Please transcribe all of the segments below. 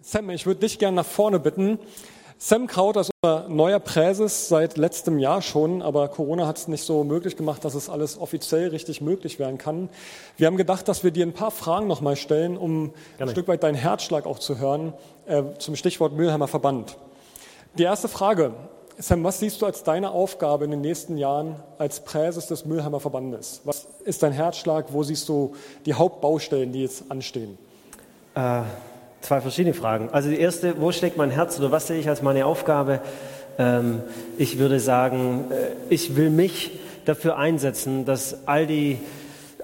Sam, ich würde dich gerne nach vorne bitten. Sam Kraut ist unser neuer Präses seit letztem Jahr schon, aber Corona hat es nicht so möglich gemacht, dass es alles offiziell richtig möglich werden kann. Wir haben gedacht, dass wir dir ein paar Fragen nochmal stellen, um Gerne. ein Stück weit deinen Herzschlag auch zu hören, äh, zum Stichwort Mülheimer Verband. Die erste Frage, Sam, was siehst du als deine Aufgabe in den nächsten Jahren als Präses des Mülheimer Verbandes? Was ist dein Herzschlag? Wo siehst du die Hauptbaustellen, die jetzt anstehen? Äh, Zwei verschiedene Fragen. Also die erste, wo schlägt mein Herz oder was sehe ich als meine Aufgabe? Ähm, ich würde sagen, äh, ich will mich dafür einsetzen, dass all die,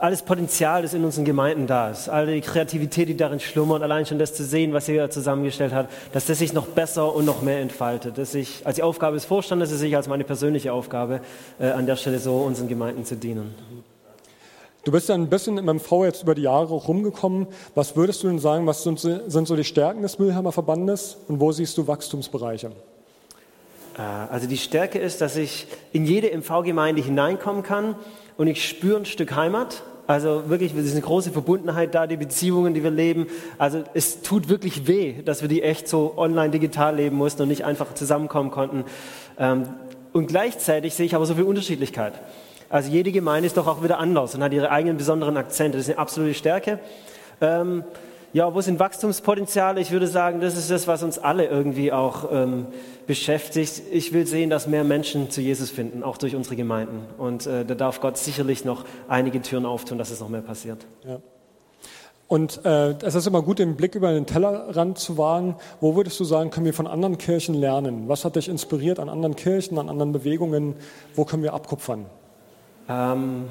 alles Potenzial, das in unseren Gemeinden da ist, all die Kreativität, die darin schlummert, allein schon das zu sehen, was ihr zusammengestellt habt, dass das sich noch besser und noch mehr entfaltet. Dass ich als die Aufgabe des Vorstandes, dass ich als meine persönliche Aufgabe äh, an der Stelle so unseren Gemeinden zu dienen. Du bist ja ein bisschen im MV jetzt über die Jahre rumgekommen. Was würdest du denn sagen, was sind, sind so die Stärken des Mühlheimer Verbandes und wo siehst du Wachstumsbereiche? Äh, also die Stärke ist, dass ich in jede MV-Gemeinde hineinkommen kann und ich spüre ein Stück Heimat. Also wirklich, es ist eine große Verbundenheit da, die Beziehungen, die wir leben. Also es tut wirklich weh, dass wir die echt so online digital leben mussten und nicht einfach zusammenkommen konnten. Ähm, und gleichzeitig sehe ich aber so viel Unterschiedlichkeit. Also jede Gemeinde ist doch auch wieder anders und hat ihre eigenen besonderen Akzente. Das ist eine absolute Stärke. Ähm, ja, wo sind Wachstumspotenziale? Ich würde sagen, das ist das, was uns alle irgendwie auch ähm, beschäftigt. Ich will sehen, dass mehr Menschen zu Jesus finden, auch durch unsere Gemeinden. Und äh, da darf Gott sicherlich noch einige Türen auftun, dass es noch mehr passiert. Ja. Und äh, es ist immer gut, den Blick über den Tellerrand zu wagen. Wo würdest du sagen, können wir von anderen Kirchen lernen? Was hat dich inspiriert an anderen Kirchen, an anderen Bewegungen? Wo können wir abkupfern? Ähm,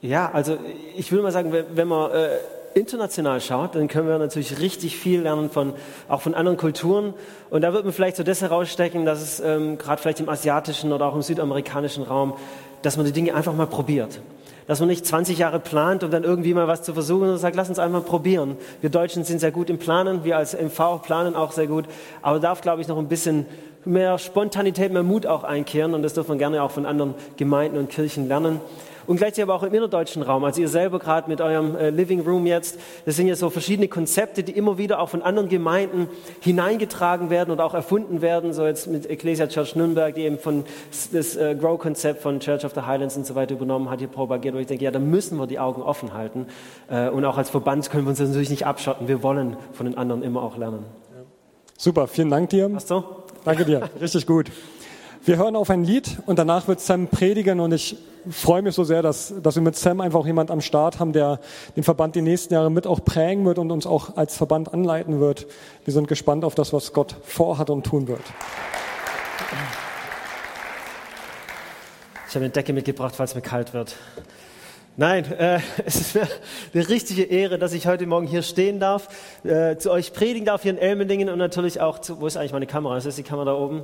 ja, also ich würde mal sagen, wenn man äh, international schaut, dann können wir natürlich richtig viel lernen von auch von anderen Kulturen. Und da wird man vielleicht so das herausstecken, dass es ähm, gerade vielleicht im asiatischen oder auch im südamerikanischen Raum, dass man die Dinge einfach mal probiert. Dass man nicht 20 Jahre plant, um dann irgendwie mal was zu versuchen, sondern sagt, lass uns einfach probieren. Wir Deutschen sind sehr gut im Planen, wir als MV planen auch sehr gut, aber darf, glaube ich, noch ein bisschen mehr Spontanität, mehr Mut auch einkehren und das dürfen wir gerne auch von anderen Gemeinden und Kirchen lernen. Und gleichzeitig aber auch im innerdeutschen Raum. Also ihr selber gerade mit eurem äh, Living Room jetzt, das sind ja so verschiedene Konzepte, die immer wieder auch von anderen Gemeinden hineingetragen werden und auch erfunden werden. So jetzt mit Ecclesia Church Nürnberg, die eben von das äh, Grow-Konzept von Church of the Highlands und so weiter übernommen hat, hier propagiert. Und ich denke, ja, da müssen wir die Augen offen halten. Äh, und auch als Verband können wir uns natürlich nicht abschotten. Wir wollen von den anderen immer auch lernen. Super, vielen Dank dir. Hast du? Danke dir, richtig gut. Wir hören auf ein Lied und danach wird Sam predigen und ich freue mich so sehr, dass, dass wir mit Sam einfach auch jemand am Start haben, der den Verband die nächsten Jahre mit auch prägen wird und uns auch als Verband anleiten wird. Wir sind gespannt auf das, was Gott vorhat und tun wird. Ich habe eine Decke mitgebracht, falls mir kalt wird. Nein, äh, es ist mir eine richtige Ehre, dass ich heute Morgen hier stehen darf, äh, zu euch predigen darf hier in Elmendingen und natürlich auch zu, wo ist eigentlich meine Kamera? Ist das die Kamera da oben?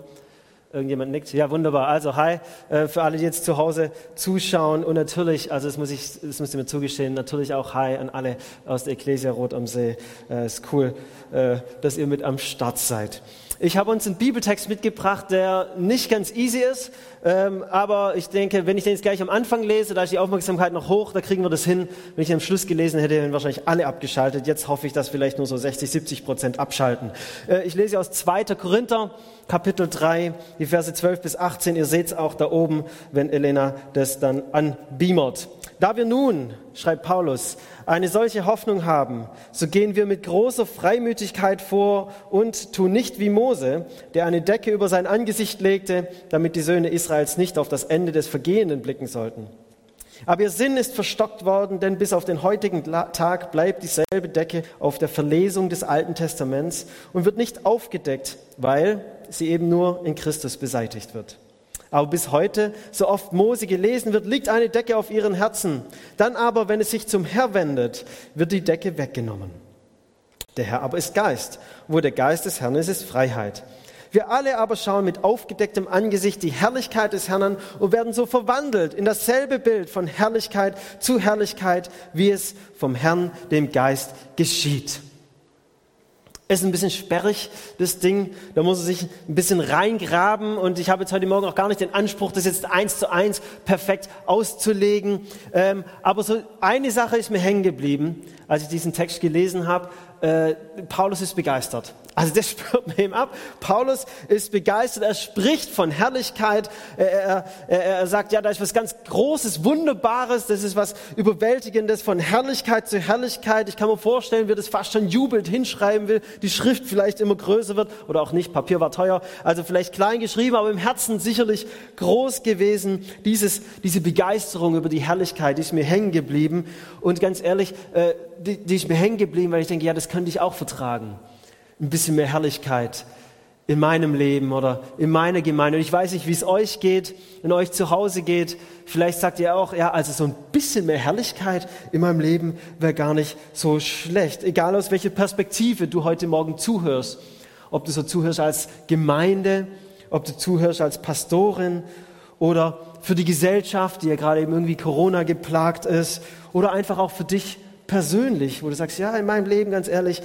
Irgendjemand nickt? Ja, wunderbar. Also, hi, äh, für alle, die jetzt zu Hause zuschauen und natürlich, also das muss ich, das müsst ihr mir zugestehen, natürlich auch hi an alle aus der Ecclesia Rot am See. Äh, ist cool, äh, dass ihr mit am Start seid. Ich habe uns einen Bibeltext mitgebracht, der nicht ganz easy ist, ähm, aber ich denke, wenn ich den jetzt gleich am Anfang lese, da ist die Aufmerksamkeit noch hoch, da kriegen wir das hin. Wenn ich den am Schluss gelesen hätte, hätten wahrscheinlich alle abgeschaltet. Jetzt hoffe ich, dass vielleicht nur so 60, 70 Prozent abschalten. Äh, ich lese aus 2. Korinther, Kapitel 3, die Verse 12 bis 18. Ihr seht es auch da oben, wenn Elena das dann anbeamert. Da wir nun, schreibt Paulus, eine solche Hoffnung haben, so gehen wir mit großer Freimütigkeit vor und tun nicht wie Mose, der eine Decke über sein Angesicht legte, damit die Söhne Israels nicht auf das Ende des Vergehenden blicken sollten. Aber ihr Sinn ist verstockt worden, denn bis auf den heutigen Tag bleibt dieselbe Decke auf der Verlesung des Alten Testaments und wird nicht aufgedeckt, weil sie eben nur in Christus beseitigt wird. Aber bis heute, so oft Mose gelesen wird, liegt eine Decke auf ihren Herzen. Dann aber, wenn es sich zum Herr wendet, wird die Decke weggenommen. Der Herr aber ist Geist. Wo der Geist des Herrn ist, ist Freiheit. Wir alle aber schauen mit aufgedecktem Angesicht die Herrlichkeit des Herrn an und werden so verwandelt in dasselbe Bild von Herrlichkeit zu Herrlichkeit, wie es vom Herrn, dem Geist, geschieht. ist ein bisschen sperrig, das Ding. Da muss er sich ein bisschen reingraben. Und ich habe jetzt heute Morgen auch gar nicht den Anspruch, das jetzt eins zu eins perfekt auszulegen. Ähm, aber so eine Sache ist mir hängen geblieben, als ich diesen Text gelesen habe. Äh, Paulus ist begeistert. Also das spürt man ihm ab. Paulus ist begeistert, er spricht von Herrlichkeit, er, er, er, sagt, ja, da ist was ganz Großes, Wunderbares, das ist was Überwältigendes, von Herrlichkeit zu Herrlichkeit. Ich kann mir vorstellen, wie das fast schon jubelt hinschreiben will, die Schrift vielleicht immer größer wird oder auch nicht, Papier war teuer, also vielleicht klein geschrieben, aber im Herzen sicherlich groß gewesen. Dieses, diese Begeisterung über die Herrlichkeit, die ist mir hängen geblieben. Und ganz ehrlich, äh, die, die ist mir hängen geblieben, weil ich denke, ja, das könnte ich auch vertragen ein bisschen mehr Herrlichkeit in meinem Leben oder in meiner Gemeinde. Und ich weiß nicht, wie es euch geht, wenn euch zu Hause geht. Vielleicht sagt ihr auch, ja, also so ein bisschen mehr Herrlichkeit in meinem Leben wäre gar nicht so schlecht. Egal aus welcher Perspektive du heute Morgen zuhörst. Ob du so zuhörst als Gemeinde, ob du zuhörst als Pastorin oder für die Gesellschaft, die ja gerade eben irgendwie Corona geplagt ist oder einfach auch für dich persönlich, wo du sagst, ja, in meinem Leben, ganz ehrlich,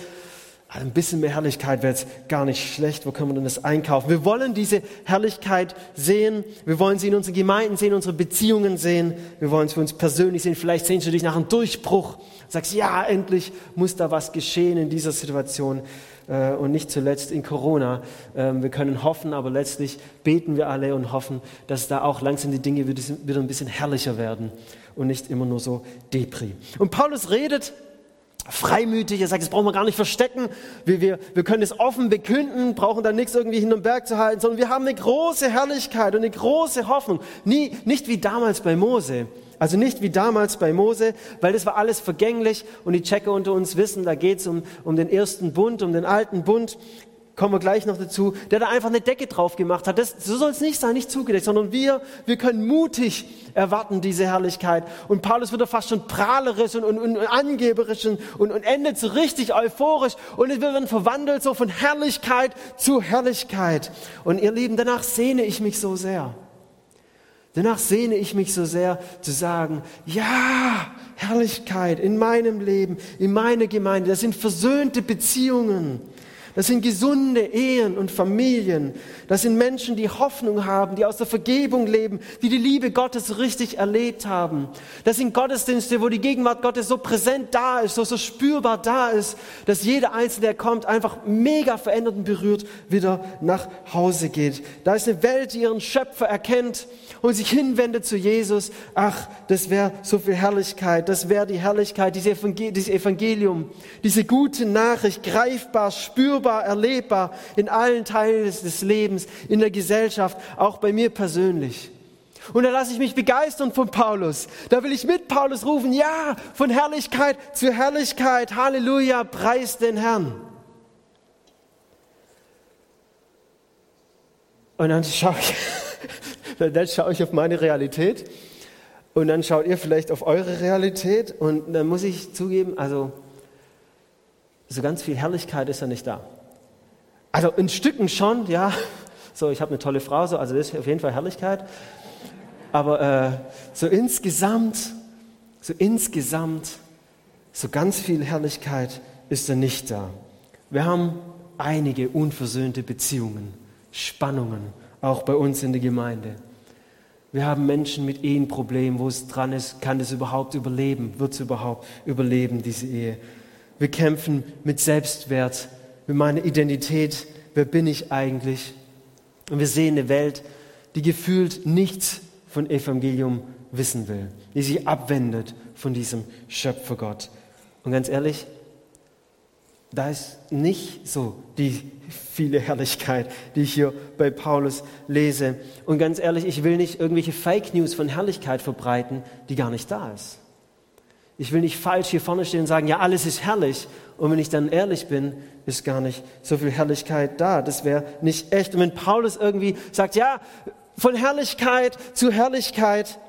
ein bisschen mehr Herrlichkeit wäre jetzt gar nicht schlecht. Wo können wir denn das einkaufen? Wir wollen diese Herrlichkeit sehen. Wir wollen sie in unseren Gemeinden sehen, unsere Beziehungen sehen. Wir wollen es für uns persönlich sehen. Vielleicht sehnst du dich nach einem Durchbruch. Sagst, ja, endlich muss da was geschehen in dieser Situation. Äh, und nicht zuletzt in Corona. Ähm, wir können hoffen, aber letztlich beten wir alle und hoffen, dass da auch langsam die Dinge wieder ein bisschen herrlicher werden und nicht immer nur so Depri. Und Paulus redet freimütig. Er sagt, das brauchen wir gar nicht verstecken. Wir, wir, wir können es offen bekünden, brauchen da nichts irgendwie hinterm Berg zu halten, sondern wir haben eine große Herrlichkeit und eine große Hoffnung. Nie, nicht wie damals bei Mose. Also nicht wie damals bei Mose, weil das war alles vergänglich und die Checker unter uns wissen, da geht es um, um den ersten Bund, um den alten Bund kommen wir gleich noch dazu, der da einfach eine Decke drauf gemacht hat. Das, so soll es nicht sein, nicht zugedeckt, sondern wir, wir können mutig erwarten diese Herrlichkeit. Und Paulus wird da fast schon prahlerisch und, und, und angeberisch und, und, und endet so richtig euphorisch und wir werden verwandelt so von Herrlichkeit zu Herrlichkeit. Und ihr Lieben, danach sehne ich mich so sehr. Danach sehne ich mich so sehr zu sagen, ja, Herrlichkeit in meinem Leben, in meiner Gemeinde, das sind versöhnte Beziehungen. Das sind gesunde Ehen und Familien. Das sind Menschen, die Hoffnung haben, die aus der Vergebung leben, die die Liebe Gottes richtig erlebt haben. Das sind Gottesdienste, wo die Gegenwart Gottes so präsent da ist, so, so spürbar da ist, dass jeder Einzelne, der kommt, einfach mega verändert und berührt wieder nach Hause geht. Da ist eine Welt, die ihren Schöpfer erkennt und sich hinwendet zu Jesus. Ach, das wäre so viel Herrlichkeit. Das wäre die Herrlichkeit, dieses Evangelium, diese gute Nachricht, greifbar, spürbar spürbar, erlebbar in allen Teilen des Lebens, in der Gesellschaft, auch bei mir persönlich. Und da lasse ich mich begeistern von Paulus. Da will ich mit Paulus rufen, ja, von Herrlichkeit zu Herrlichkeit. Halleluja, preis den Herrn. Und dann schaue ich, dann schaue ich auf meine Realität und dann schaut ihr vielleicht auf eure Realität und dann muss ich zugeben, also so ganz viel Herrlichkeit ist ja nicht da. Also in Stücken schon, ja. So, ich habe eine tolle Frau, so, also das ist auf jeden Fall Herrlichkeit. Aber äh, so insgesamt, so insgesamt, so ganz viel Herrlichkeit ist da nicht da. Wir haben einige unversöhnte Beziehungen, Spannungen, auch bei uns in der Gemeinde. Wir haben Menschen mit Ehenproblemen, wo es dran ist, kann das überhaupt überleben, wird es überhaupt überleben, diese Ehe. Wir kämpfen mit Selbstwert, mit meiner Identität, wer bin ich eigentlich? Und wir sehen eine Welt, die gefühlt nichts von Evangelium wissen will, die sich abwendet von diesem Schöpfergott. Und ganz ehrlich, da ist nicht so die viele Herrlichkeit, die ich hier bei Paulus lese. Und ganz ehrlich, ich will nicht irgendwelche Fake News von Herrlichkeit verbreiten, die gar nicht da ist. Ich will nicht falsch hier vorne stehen und sagen, ja, alles ist herrlich. Und wenn ich dann ehrlich bin, ist gar nicht so viel Herrlichkeit da. Das wäre nicht echt. Und wenn Paulus irgendwie sagt, ja, von Herrlichkeit zu Herrlichkeit,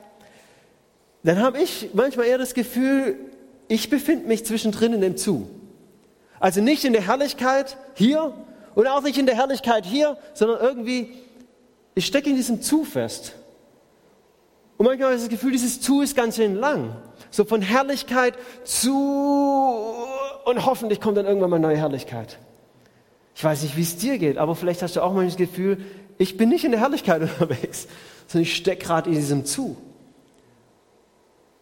dann habe ich manchmal eher das Gefühl, ich befinde mich zwischendrin in dem Zu. Also nicht in der Herrlichkeit hier und auch nicht in der Herrlichkeit hier, sondern irgendwie, ich stecke in diesem Zu fest. Und manchmal habe ich das Gefühl, dieses Zu ist ganz schön lang. So von Herrlichkeit zu und hoffentlich kommt dann irgendwann mal neue Herrlichkeit. Ich weiß nicht, wie es dir geht, aber vielleicht hast du auch mal das Gefühl, ich bin nicht in der Herrlichkeit unterwegs, sondern ich stecke gerade in diesem Zu.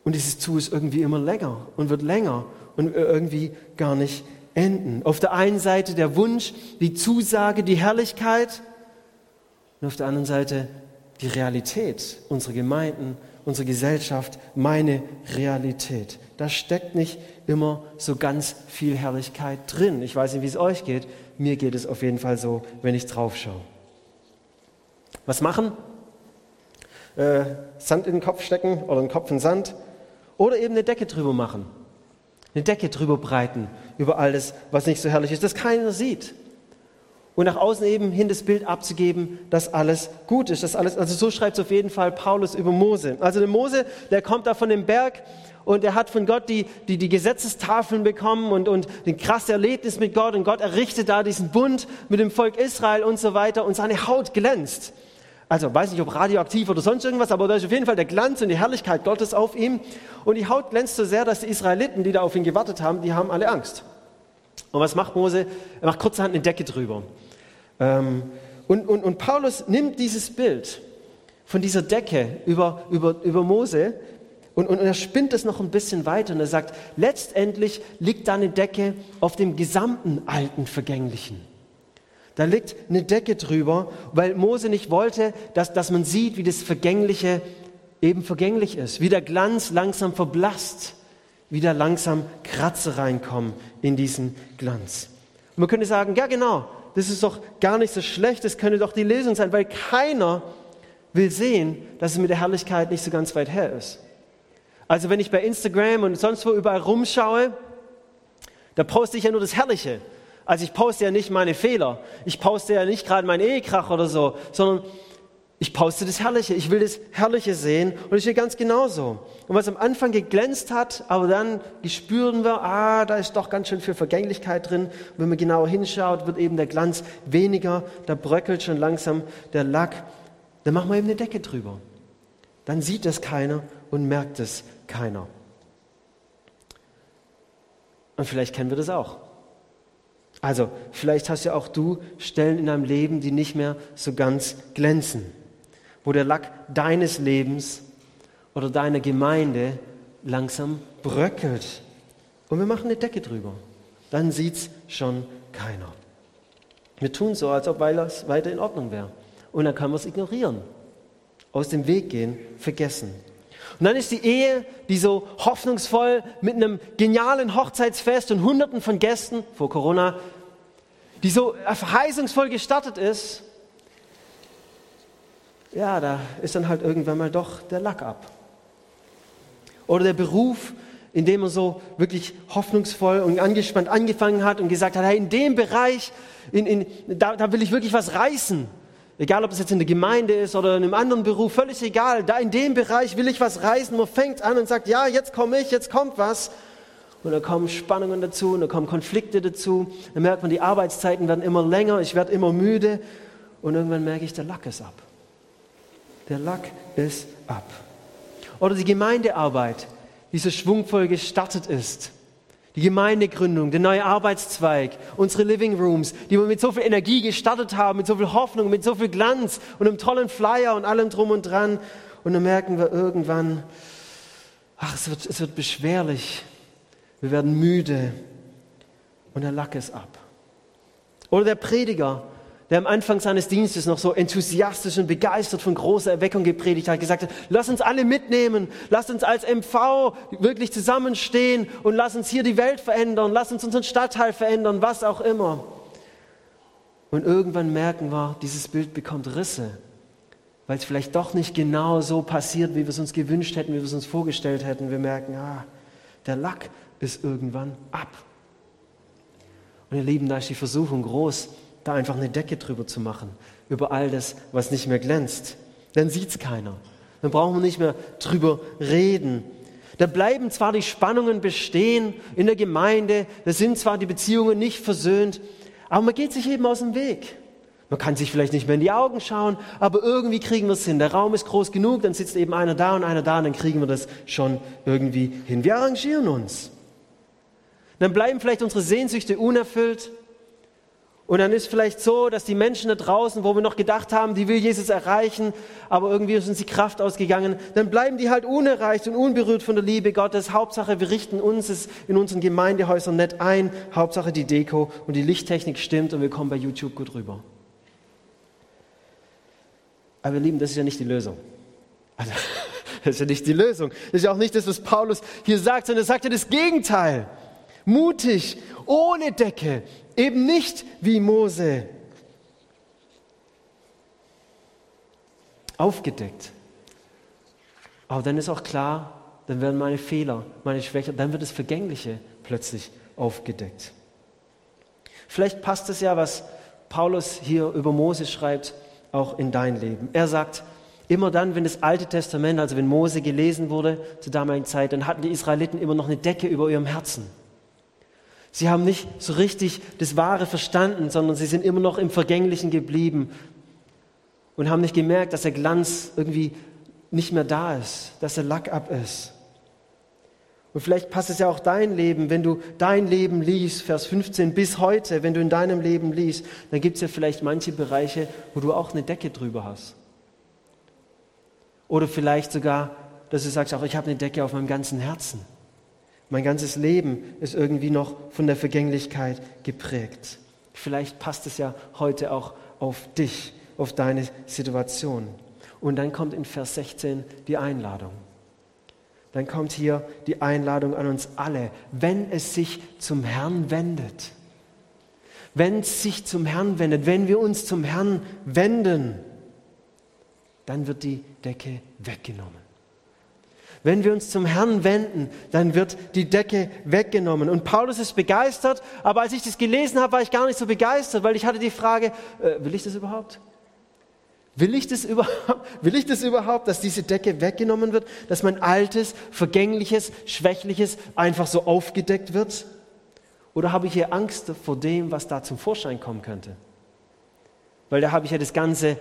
Und dieses Zu ist irgendwie immer länger und wird länger und irgendwie gar nicht enden. Auf der einen Seite der Wunsch, die Zusage, die Herrlichkeit und auf der anderen Seite die Realität unserer Gemeinden, unserer Gesellschaft, meine Realität. Da steckt nicht immer so ganz viel Herrlichkeit drin. Ich weiß nicht, wie es euch geht. Mir geht es auf jeden Fall so, wenn ich drauf schaue. Was machen? Äh, Sand in den Kopf stecken oder den Kopf in Sand oder eben eine Decke drüber machen. Eine Decke drüber breiten über alles, was nicht so herrlich ist, das keiner sieht. Und nach außen eben hin das Bild abzugeben, dass alles gut ist. Dass alles, also so schreibt es auf jeden Fall Paulus über Mose. Also der Mose, der kommt da von dem Berg und er hat von Gott die, die, die Gesetzestafeln bekommen und, und ein krasses Erlebnis mit Gott und Gott errichtet da diesen Bund mit dem Volk Israel und so weiter und seine Haut glänzt. Also weiß nicht, ob radioaktiv oder sonst irgendwas, aber da ist auf jeden Fall der Glanz und die Herrlichkeit Gottes auf ihm. Und die Haut glänzt so sehr, dass die Israeliten, die da auf ihn gewartet haben, die haben alle Angst. Und was macht Mose? Er macht kurzerhand eine Decke drüber. Ähm, und, und, und Paulus nimmt dieses Bild von dieser Decke über, über, über Mose und, und er spinnt es noch ein bisschen weiter und er sagt, letztendlich liegt da eine Decke auf dem gesamten alten Vergänglichen. Da liegt eine Decke drüber, weil Mose nicht wollte, dass, dass man sieht, wie das Vergängliche eben vergänglich ist, wie der Glanz langsam verblasst, wie da langsam Kratzer reinkommen in diesen Glanz. Und man könnte sagen, ja genau, das ist doch gar nicht so schlecht, das könnte doch die Lösung sein, weil keiner will sehen, dass es mit der Herrlichkeit nicht so ganz weit her ist. Also wenn ich bei Instagram und sonst wo überall rumschaue, da poste ich ja nur das Herrliche. Also ich poste ja nicht meine Fehler. Ich poste ja nicht gerade meinen Ehekrach oder so, sondern ich poste das Herrliche. Ich will das Herrliche sehen und ich will ganz genauso. Und was am Anfang geglänzt hat, aber dann spüren wir, ah, da ist doch ganz schön viel Vergänglichkeit drin. Und wenn man genauer hinschaut, wird eben der Glanz weniger, da bröckelt schon langsam der Lack. Dann machen wir eben eine Decke drüber. Dann sieht das keiner und merkt es keiner. Und vielleicht kennen wir das auch. Also, vielleicht hast ja auch du Stellen in deinem Leben, die nicht mehr so ganz glänzen, wo der Lack deines Lebens oder deiner Gemeinde langsam bröckelt. Und wir machen eine Decke drüber. Dann sieht es schon keiner. Wir tun so, als ob es weiter in Ordnung wäre. Und dann kann man es ignorieren, aus dem Weg gehen, vergessen. Und dann ist die Ehe, die so hoffnungsvoll mit einem genialen Hochzeitsfest und Hunderten von Gästen vor Corona, die so verheißungsvoll gestartet ist, ja, da ist dann halt irgendwann mal doch der Lack ab. Oder der Beruf, in dem man so wirklich hoffnungsvoll und angespannt angefangen hat und gesagt hat, hey, in dem Bereich, in, in, da, da will ich wirklich was reißen. Egal, ob es jetzt in der Gemeinde ist oder in einem anderen Beruf, völlig egal. Da in dem Bereich will ich was reißen. Man fängt an und sagt, ja, jetzt komme ich, jetzt kommt was. Und da kommen Spannungen dazu, und da kommen Konflikte dazu. Dann merkt man, die Arbeitszeiten werden immer länger, ich werde immer müde. Und irgendwann merke ich, der Lack ist ab. Der Lack ist ab. Oder die Gemeindearbeit, die so schwungvoll gestartet ist die Gemeindegründung, der neue Arbeitszweig, unsere Living Rooms, die wir mit so viel Energie gestartet haben, mit so viel Hoffnung, mit so viel Glanz und einem tollen Flyer und allem drum und dran. Und dann merken wir irgendwann, ach, es wird, es wird beschwerlich. Wir werden müde und der Lack ist ab. Oder der Prediger, der am Anfang seines Dienstes noch so enthusiastisch und begeistert von großer Erweckung gepredigt hat, gesagt hat, lass uns alle mitnehmen, lass uns als MV wirklich zusammenstehen und lass uns hier die Welt verändern, lass uns unseren Stadtteil verändern, was auch immer. Und irgendwann merken wir, dieses Bild bekommt Risse, weil es vielleicht doch nicht genau so passiert, wie wir es uns gewünscht hätten, wie wir es uns vorgestellt hätten. Wir merken, ah, der Lack ist irgendwann ab. Und ihr Lieben, da ist die Versuchung groß, da einfach eine Decke drüber zu machen, über all das, was nicht mehr glänzt. Dann sieht es keiner. Dann brauchen wir nicht mehr drüber reden. Da bleiben zwar die Spannungen bestehen in der Gemeinde, da sind zwar die Beziehungen nicht versöhnt, aber man geht sich eben aus dem Weg. Man kann sich vielleicht nicht mehr in die Augen schauen, aber irgendwie kriegen wir es hin. Der Raum ist groß genug, dann sitzt eben einer da und einer da und dann kriegen wir das schon irgendwie hin. Wir arrangieren uns. Dann bleiben vielleicht unsere Sehnsüchte unerfüllt Und dann ist vielleicht so, dass die Menschen da draußen, wo wir noch gedacht haben, die will Jesus erreichen, aber irgendwie ist uns die Kraft ausgegangen, dann bleiben die halt unerreicht und unberührt von der Liebe Gottes. Hauptsache, wir richten uns es in unseren Gemeindehäusern nett ein. Hauptsache, die Deko und die Lichttechnik stimmt und wir kommen bei YouTube gut rüber. Aber ihr Lieben, das ist ja nicht die Lösung. Also, das ist ja nicht die Lösung. Das ist ja auch nicht das, was Paulus hier sagt, sondern er sagt ja das Gegenteil. Mutig, ohne Decke, Eben nicht wie Mose. Aufgedeckt. Aber dann ist auch klar, dann werden meine Fehler, meine Schwächen, dann wird das Vergängliche plötzlich aufgedeckt. Vielleicht passt es ja, was Paulus hier über Mose schreibt, auch in dein Leben. Er sagt, immer dann, wenn das Alte Testament, also wenn Mose gelesen wurde zur damaligen Zeit, dann hatten die Israeliten immer noch eine Decke über ihrem Herzen. Sie haben nicht so richtig das Wahre verstanden, sondern sie sind immer noch im Vergänglichen geblieben und haben nicht gemerkt, dass der Glanz irgendwie nicht mehr da ist, dass der Lack ab ist. Und vielleicht passt es ja auch dein Leben, wenn du dein Leben liest, Vers 15 bis heute, wenn du in deinem Leben liest, dann gibt es ja vielleicht manche Bereiche, wo du auch eine Decke drüber hast. Oder vielleicht sogar, dass du sagst, auch ich habe eine Decke auf meinem ganzen Herzen. Mein ganzes Leben ist irgendwie noch von der Vergänglichkeit geprägt. Vielleicht passt es ja heute auch auf dich, auf deine Situation. Und dann kommt in Vers 16 die Einladung. Dann kommt hier die Einladung an uns alle, wenn es sich zum Herrn wendet. Wenn es sich zum Herrn wendet, wenn wir uns zum Herrn wenden, dann wird die Decke weggenommen. Wenn wir uns zum Herrn wenden, dann wird die Decke weggenommen. Und Paulus ist begeistert, aber als ich das gelesen habe, war ich gar nicht so begeistert, weil ich hatte die Frage, äh, will ich das überhaupt? Will ich, das überhaupt, will ich das überhaupt, dass diese Decke weggenommen wird, dass mein altes, vergängliches, schwächliches einfach so aufgedeckt wird? Oder habe ich hier Angst vor dem, was da zum Vorschein kommen könnte? Weil da habe ich ja das ganze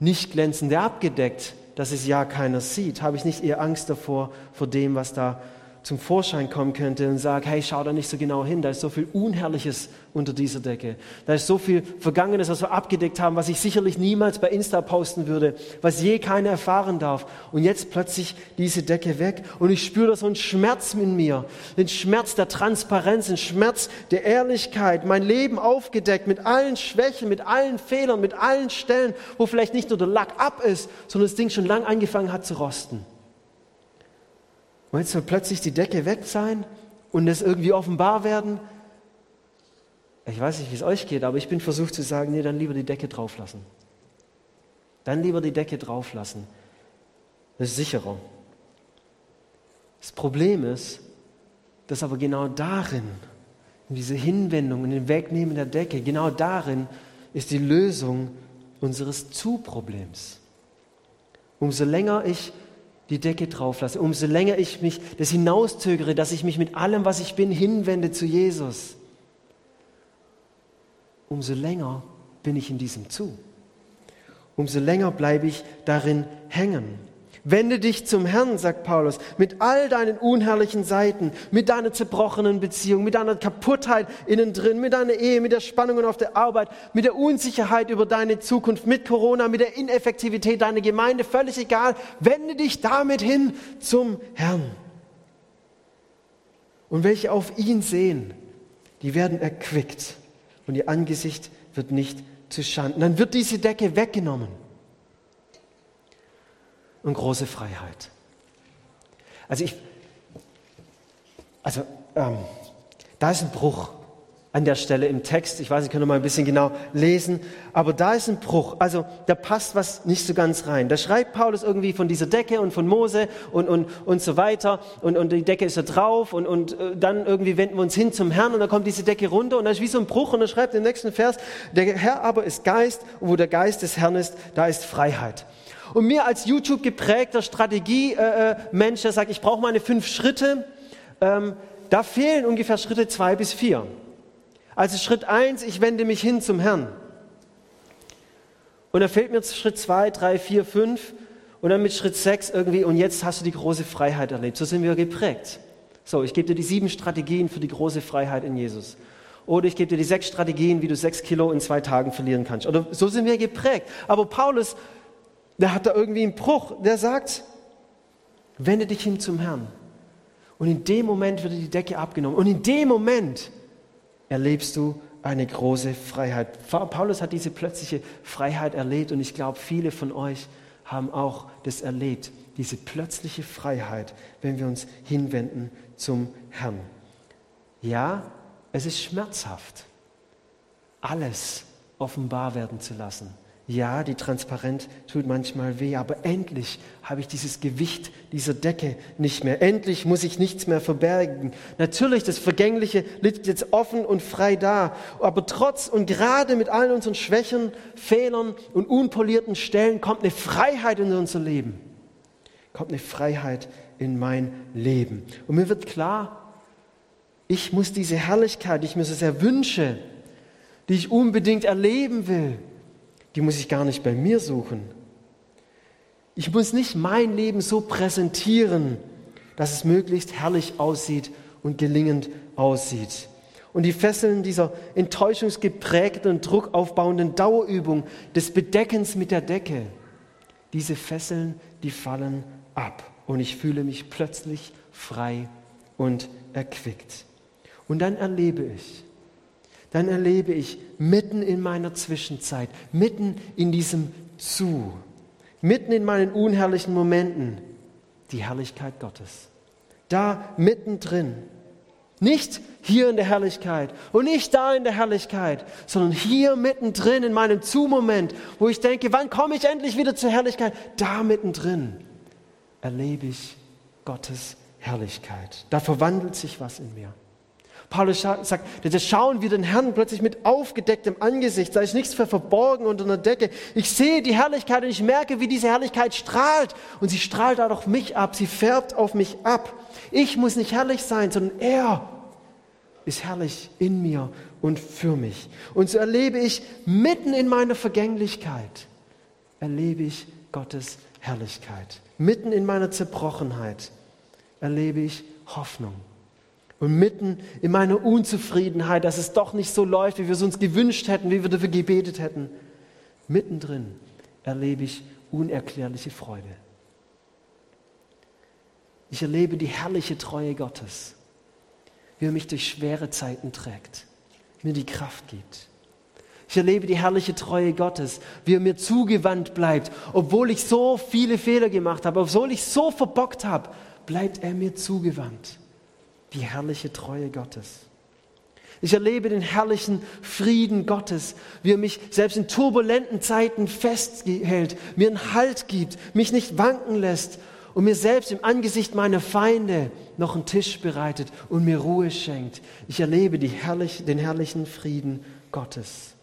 nicht glänzende abgedeckt dass es ja keiner sieht? Habe ich nicht eher Angst davor, vor dem, was da zum Vorschein kommen könnte und sage, hey, schau da nicht so genau hin, da ist so viel Unherrliches unter dieser Decke. Da ist so viel Vergangenes, was wir abgedeckt haben, was ich sicherlich niemals bei Insta posten würde, was je keiner erfahren darf. Und jetzt plötzlich diese Decke weg und ich spüre da so einen Schmerz in mir, den Schmerz der Transparenz, den Schmerz der Ehrlichkeit, mein Leben aufgedeckt mit allen Schwächen, mit allen Fehlern, mit allen Stellen, wo vielleicht nicht nur der Lack ab ist, sondern das Ding schon lang angefangen hat zu rosten. Und jetzt soll plötzlich die Decke weg sein und es irgendwie offenbar werden. Ich weiß nicht, wie es euch geht, aber ich bin versucht zu sagen, nee, dann lieber die Decke drauflassen. Dann lieber die Decke drauflassen. Das ist sicherer. Das Problem ist, dass aber genau darin, in dieser Hinwendung, in dem Wegnehmen der Decke, genau darin ist die Lösung unseres Zu-Problems. Umso länger ich die Decke drauf lasse, umso länger ich mich das hinauszögere, dass ich mich mit allem, was ich bin, hinwende zu Jesus, umso länger bin ich in diesem zu. Umso länger bleibe ich darin hängen. Wende dich zum Herrn, sagt Paulus, mit all deinen unherrlichen Seiten, mit deiner zerbrochenen Beziehung, mit deiner Kaputtheit innen drin, mit deiner Ehe, mit der Spannungen auf der Arbeit, mit der Unsicherheit über deine Zukunft, mit Corona, mit der Ineffektivität deiner Gemeinde, völlig egal. Wende dich damit hin zum Herrn. Und welche auf ihn sehen, die werden erquickt und ihr Angesicht wird nicht zu Schanden. Dann wird diese Decke weggenommen und große Freiheit. Also ich, also ähm, da ist ein Bruch an der Stelle im Text. Ich weiß, ich könnte mal ein bisschen genau lesen, aber da ist ein Bruch. Also da passt was nicht so ganz rein. Da schreibt Paulus irgendwie von dieser Decke und von Mose und, und, und so weiter und, und die Decke ist da drauf und, und äh, dann irgendwie wenden wir uns hin zum Herrn und dann kommt diese Decke runter und da ist wie so ein Bruch und er schreibt im nächsten Vers, der Herr aber ist Geist und wo der Geist des Herrn ist, da ist Freiheit. Und mir als YouTube geprägter Strategie-Mensch, der sagt, ich brauche meine fünf Schritte, ähm, da fehlen ungefähr Schritte zwei bis vier. Also Schritt eins, ich wende mich hin zum Herrn. Und da fehlt mir Schritt zwei, drei, vier, fünf und dann mit Schritt sechs irgendwie, und jetzt hast du die große Freiheit erlebt. So sind wir geprägt. So, ich gebe dir die sieben Strategien für die große Freiheit in Jesus. oder ich gebe dir die sechs Strategien, wie du sechs Kilo in zwei Tagen verlieren kannst. Oder so sind wir geprägt. Aber Paulus, der hat da irgendwie einen Bruch. Der sagt, wende dich hin zum Herrn. Und in dem Moment wird dir die Decke abgenommen. Und in dem Moment erlebst du eine große Freiheit. Paulus hat diese plötzliche Freiheit erlebt und ich glaube, viele von euch haben auch das erlebt, diese plötzliche Freiheit, wenn wir uns hinwenden zum Herrn. Ja, es ist schmerzhaft, alles offenbar werden zu lassen. Ja, die Transparenz tut manchmal weh, aber endlich habe ich dieses Gewicht dieser Decke nicht mehr. Endlich muss ich nichts mehr verbergen. Natürlich, das Vergängliche liegt jetzt offen und frei da, aber trotz und gerade mit allen unseren Schwächen, Fehlern und unpolierten Stellen kommt eine Freiheit in unser Leben. Kommt eine Freiheit in mein Leben. Und mir wird klar, ich muss diese Herrlichkeit, die ich mir so sehr wünsche, die ich unbedingt erleben will, die muss ich gar nicht bei mir suchen. Ich muss nicht mein Leben so präsentieren, dass es möglichst herrlich aussieht und gelingend aussieht. Und die Fesseln dieser enttäuschungsgeprägten druckaufbauenden Dauerübung des Bedeckens mit der Decke, diese Fesseln, die fallen ab. Und ich fühle mich plötzlich frei und erquickt. Und dann erlebe ich, dann erlebe ich mitten in meiner Zwischenzeit, mitten in diesem Zu, mitten in meinen unherrlichen Momenten, die Herrlichkeit Gottes. Da mittendrin. Nicht hier in der Herrlichkeit und nicht da in der Herrlichkeit, sondern hier mittendrin in meinem Zu-Moment, wo ich denke, wann komme ich endlich wieder zur Herrlichkeit? Da mittendrin erlebe ich Gottes Herrlichkeit. Da verwandelt sich was in mir. Paulus sagt, das schauen wir den Herrn plötzlich mit aufgedecktem Angesicht, da ist nichts für verborgen unter einer Decke. Ich sehe die Herrlichkeit und ich merke, wie diese Herrlichkeit strahlt. Und sie strahlt auch auf mich ab, sie färbt auf mich ab. Ich muss nicht herrlich sein, sondern er ist herrlich in mir und für mich. Und so erlebe ich mitten in meiner Vergänglichkeit, erlebe ich Gottes Herrlichkeit. Mitten in meiner Zerbrochenheit erlebe ich Hoffnung. Und mitten in meiner Unzufriedenheit, dass es doch nicht so läuft, wie wir es uns gewünscht hätten, wie wir dafür gebetet hätten, mittendrin erlebe ich unerklärliche Freude. Ich erlebe die herrliche Treue Gottes, wie er mich durch schwere Zeiten trägt, mir die Kraft gibt. Ich erlebe die herrliche Treue Gottes, wie er mir zugewandt bleibt, obwohl ich so viele Fehler gemacht habe, obwohl ich so verbockt habe, bleibt er mir zugewandt die herrliche Treue Gottes. Ich erlebe den herrlichen Frieden Gottes, wie er mich selbst in turbulenten Zeiten festhält, mir einen Halt gibt, mich nicht wanken lässt und mir selbst im Angesicht meiner Feinde noch einen Tisch bereitet und mir Ruhe schenkt. Ich erlebe herrlich, den herrlichen Frieden Gottes.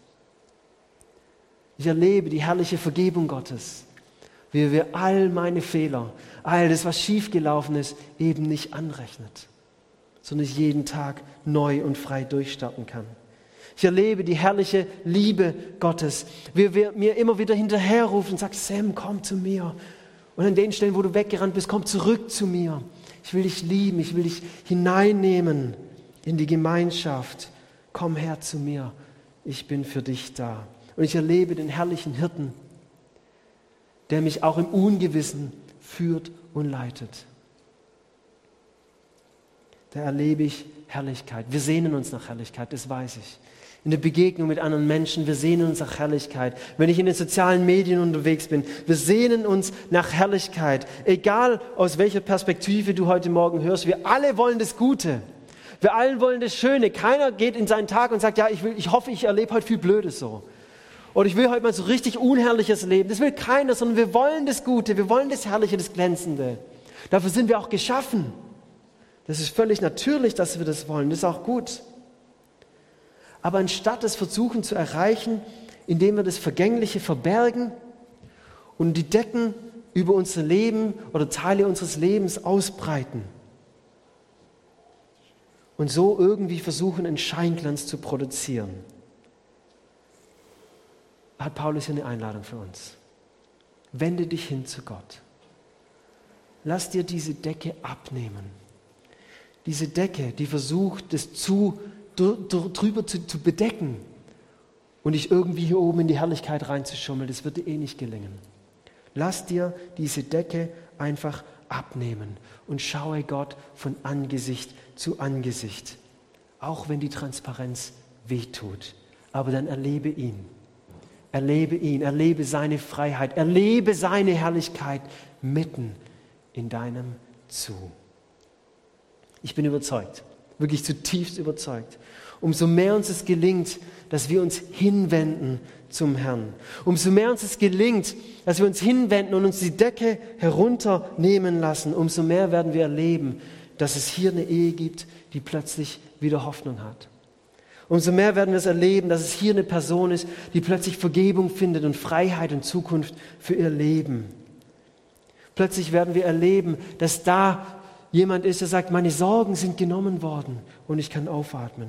Ich erlebe die herrliche Vergebung Gottes, wie er all meine Fehler, all das, was schiefgelaufen ist, eben nicht anrechnet sondern ich jeden Tag neu und frei durchstarten kann. Ich erlebe die herrliche Liebe Gottes, wie er mir immer wieder hinterherruft und sagt, Sam, komm zu mir. Und an den Stellen, wo du weggerannt bist, komm zurück zu mir. Ich will dich lieben, ich will dich hineinnehmen in die Gemeinschaft. Komm her zu mir, ich bin für dich da. Und ich erlebe den herrlichen Hirten, der mich auch im Ungewissen führt und leitet da erlebe ich Herrlichkeit. Wir sehnen uns nach Herrlichkeit, das weiß ich. In der Begegnung mit anderen Menschen, wir sehnen uns nach Herrlichkeit. Wenn ich in den sozialen Medien unterwegs bin, wir sehnen uns nach Herrlichkeit. Egal aus welcher Perspektive du heute Morgen hörst, wir alle wollen das Gute. Wir alle wollen das Schöne. Keiner geht in seinen Tag und sagt, ja, ich, will, ich hoffe, ich erlebe heute viel Blödes so. Oder ich will heute mal so richtig unherrliches Leben. Das will keiner, sondern wir wollen das Gute, wir wollen das Herrliche, das Glänzende. Dafür sind wir auch geschaffen. Das ist völlig natürlich, dass wir das wollen. Das ist auch gut. Aber anstatt es versuchen zu erreichen, indem wir das Vergängliche verbergen und die Decken über unser Leben oder Teile unseres Lebens ausbreiten und so irgendwie versuchen, einen Scheinglanz zu produzieren, hat Paulus hier eine Einladung für uns. Wende dich hin zu Gott. Lass dir diese Decke abnehmen diese Decke, die versucht, das zu drüber zu, zu bedecken und dich irgendwie hier oben in die Herrlichkeit reinzuschummeln. Das wird dir eh nicht gelingen. Lass dir diese Decke einfach abnehmen und schaue Gott von Angesicht zu Angesicht, auch wenn die Transparenz wehtut. Aber dann erlebe ihn. Erlebe ihn, erlebe seine Freiheit, erlebe seine Herrlichkeit mitten in deinem Zu. Ich bin überzeugt, wirklich zutiefst überzeugt. Umso mehr uns es gelingt, dass wir uns hinwenden zum Herrn. Umso mehr uns es gelingt, dass wir uns hinwenden und uns die Decke herunternehmen lassen, umso mehr werden wir erleben, dass es hier eine Ehe gibt, die plötzlich wieder Hoffnung hat. Umso mehr werden wir es erleben, dass es hier eine Person ist, die plötzlich Vergebung findet und Freiheit und Zukunft für ihr Leben. Plötzlich werden wir erleben, dass da jemand ist, der sagt, meine Sorgen sind genommen worden und ich kann aufatmen.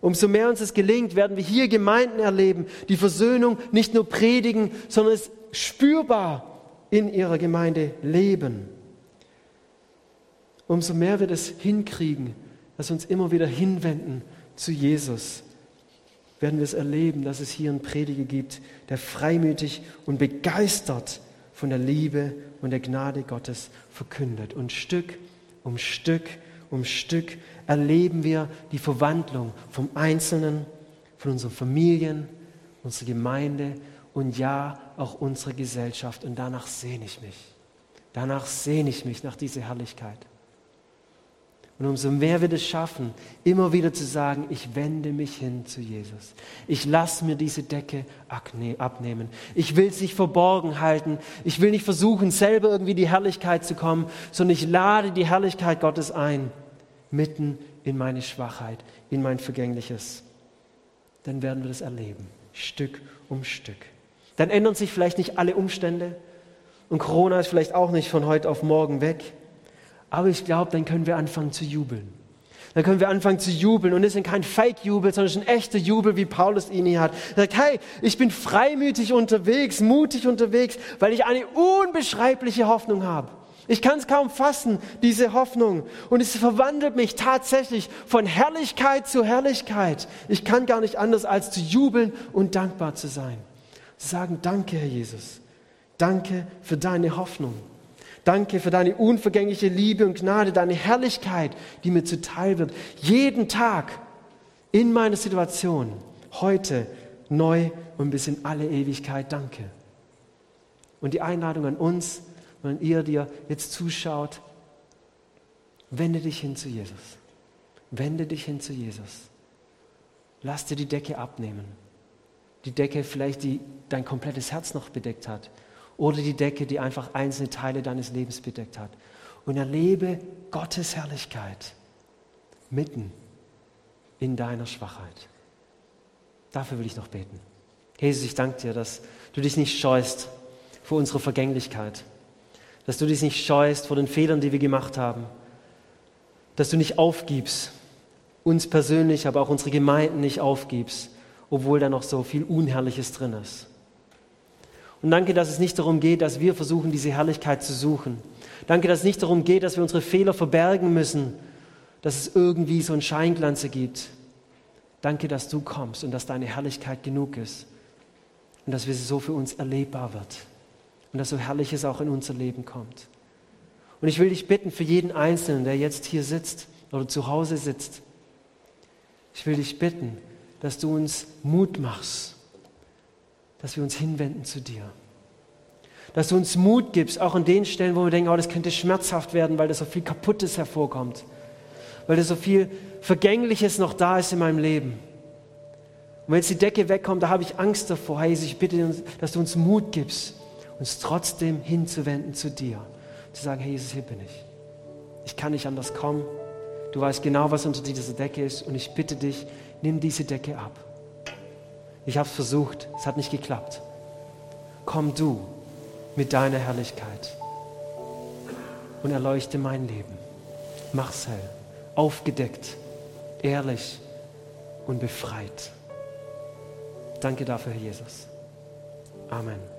Umso mehr uns es gelingt, werden wir hier Gemeinden erleben, die Versöhnung nicht nur predigen, sondern es spürbar in ihrer Gemeinde leben. Umso mehr wir das hinkriegen, dass wir uns immer wieder hinwenden zu Jesus, werden wir es erleben, dass es hier einen Prediger gibt, der freimütig und begeistert von der Liebe und der Gnade Gottes verkündet. Und Stück um Stück um Stück erleben wir die Verwandlung vom Einzelnen, von unseren Familien, unserer Gemeinde und ja, auch unserer Gesellschaft. Und danach sehne ich mich. Danach sehne ich mich nach dieser Herrlichkeit. Und umso mehr wir das schaffen, immer wieder zu sagen, ich wende mich hin zu Jesus. Ich lasse mir diese Decke abnehmen. Ich will es nicht verborgen halten. Ich will nicht versuchen, selber irgendwie die Herrlichkeit zu kommen, sondern ich lade die Herrlichkeit Gottes ein, mitten in meine Schwachheit, in mein Vergängliches. Dann werden wir das erleben, Stück um Stück. Dann ändern sich vielleicht nicht alle Umstände und Corona ist vielleicht auch nicht von heute auf morgen weg. Aber ich glaube, dann können wir anfangen zu jubeln. Dann können wir anfangen zu jubeln. Und es ist kein Fake-Jubel, sondern ein echter Jubel, wie Paulus ihn hier hat. Er sagt, hey, ich bin freimütig unterwegs, mutig unterwegs, weil ich eine unbeschreibliche Hoffnung habe. Ich kann es kaum fassen, diese Hoffnung. Und es verwandelt mich tatsächlich von Herrlichkeit zu Herrlichkeit. Ich kann gar nicht anders, als zu jubeln und dankbar zu sein. Sagen, danke, Herr Jesus. Danke für deine Hoffnung. Danke für deine unvergängliche Liebe und Gnade, deine Herrlichkeit, die mir zuteil wird. Jeden Tag in meiner Situation, heute neu und bis in alle Ewigkeit. Danke. Und die Einladung an uns, wenn ihr dir jetzt zuschaut, wende dich hin zu Jesus. Wende dich hin zu Jesus. Lass dir die Decke abnehmen. Die Decke vielleicht, die dein komplettes Herz noch bedeckt hat oder die Decke, die einfach einzelne Teile deines Lebens bedeckt hat. Und erlebe Gottes Herrlichkeit mitten in deiner Schwachheit. Dafür will ich noch beten. Jesus, ich danke dir, dass du dich nicht scheust vor unserer Vergänglichkeit, dass du dich nicht scheust vor den Fehlern, die wir gemacht haben, dass du nicht aufgibst, uns persönlich, aber auch unsere Gemeinden nicht aufgibst, obwohl da noch so viel Unherrliches drin ist. Und danke, dass es nicht darum geht, dass wir versuchen, diese Herrlichkeit zu suchen. Danke, dass es nicht darum geht, dass wir unsere Fehler verbergen müssen, dass es irgendwie so einen Scheinglanz ergibt. Danke, dass du kommst und dass deine Herrlichkeit genug ist und dass sie so für uns erlebbar wird und dass so Herrliches auch in unser Leben kommt. Und ich will dich bitten für jeden Einzelnen, der jetzt hier sitzt oder zu Hause sitzt, ich will dich bitten, dass du uns Mut machst dass wir uns hinwenden zu dir. Dass du uns Mut gibst, auch an den Stellen, wo wir denken, oh, das könnte schmerzhaft werden, weil da so viel Kaputtes hervorkommt, weil da so viel Vergängliches noch da ist in meinem Leben. Und wenn jetzt die Decke wegkommt, da habe ich Angst davor. Jesus, ich bitte, dass du uns Mut gibst, uns trotzdem hinzuwenden zu dir. Zu sagen, Herr Jesus, hier bin ich. Ich kann nicht anders kommen. Du weißt genau, was unter dieser Decke ist. Und ich bitte dich, nimm diese Decke ab. Ich habe es versucht, es hat nicht geklappt. Komm du mit deiner Herrlichkeit und erleuchte mein Leben. Mach's hell, aufgedeckt, ehrlich und befreit. Danke dafür, Herr Jesus. Amen.